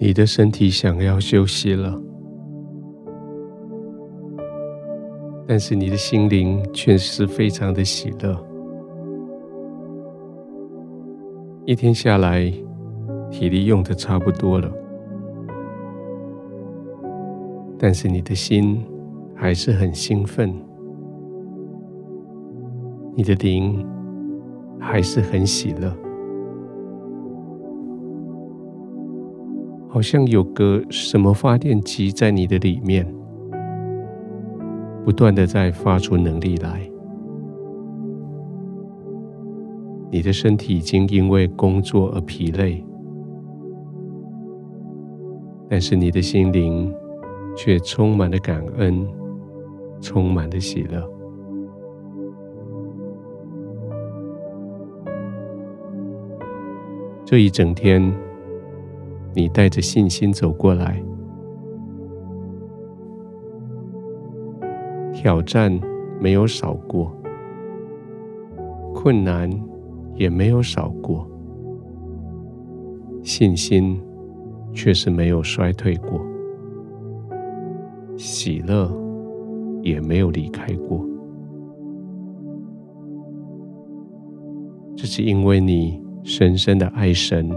你的身体想要休息了，但是你的心灵却是非常的喜乐。一天下来，体力用的差不多了，但是你的心还是很兴奋，你的灵还是很喜乐。好像有个什么发电机在你的里面，不断的在发出能力来。你的身体已经因为工作而疲累，但是你的心灵却充满了感恩，充满了喜乐。这一整天。你带着信心走过来，挑战没有少过，困难也没有少过，信心却是没有衰退过，喜乐也没有离开过。这是因为你深深的爱神。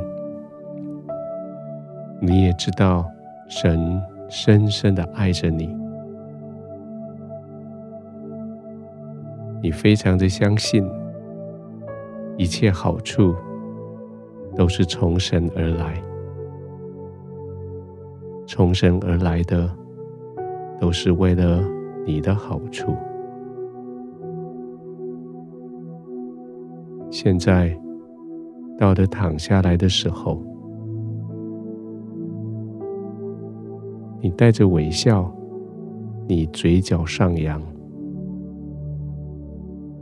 你也知道，神深深的爱着你，你非常的相信，一切好处都是从神而来，从神而来的都是为了你的好处。现在到了躺下来的时候。你带着微笑，你嘴角上扬，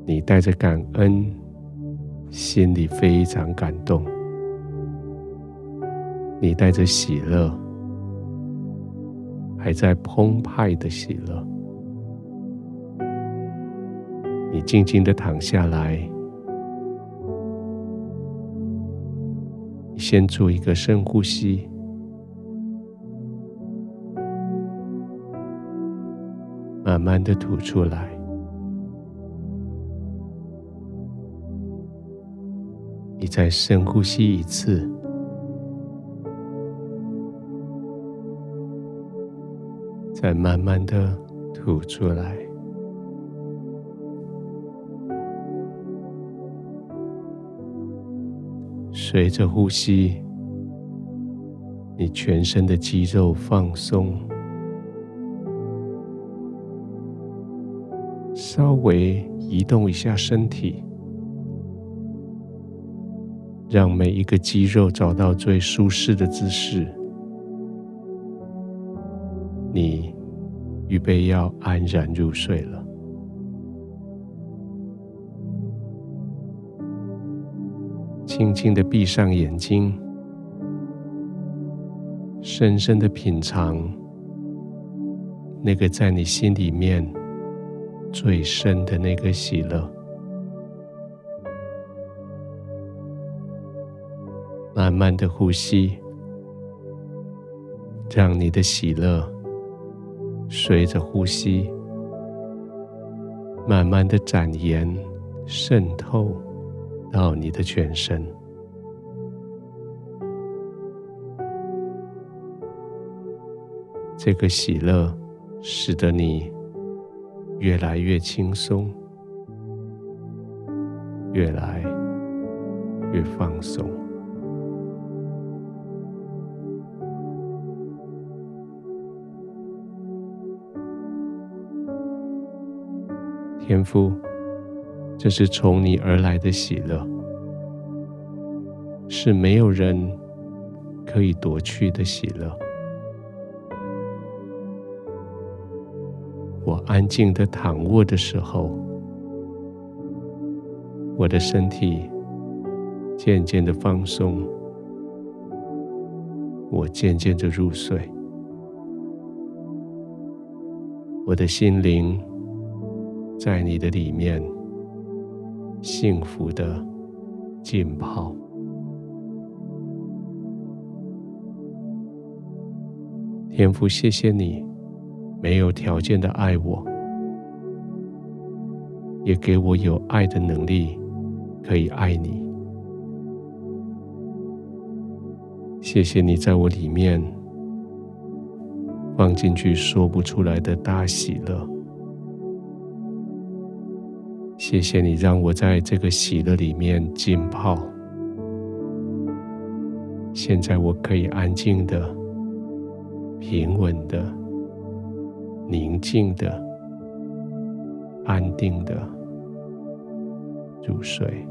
你带着感恩，心里非常感动。你带着喜乐，还在澎湃的喜乐。你静静的躺下来，先做一个深呼吸。慢的吐出来，你再深呼吸一次，再慢慢的吐出来。随着呼吸，你全身的肌肉放松。稍微移动一下身体，让每一个肌肉找到最舒适的姿势。你预备要安然入睡了。轻轻的闭上眼睛，深深的品尝那个在你心里面。最深的那个喜乐，慢慢的呼吸，让你的喜乐随着呼吸，慢慢的展延、渗透到你的全身。这个喜乐使得你。越来越轻松，越来越放松。天父，这是从你而来的喜乐，是没有人可以夺去的喜乐。安静的躺卧的时候，我的身体渐渐的放松，我渐渐的入睡，我的心灵在你的里面幸福的浸泡。天父，谢谢你没有条件的爱我，也给我有爱的能力，可以爱你。谢谢你在我里面放进去说不出来的大喜乐。谢谢你让我在这个喜乐里面浸泡。现在我可以安静的、平稳的、宁静的、安定的入睡。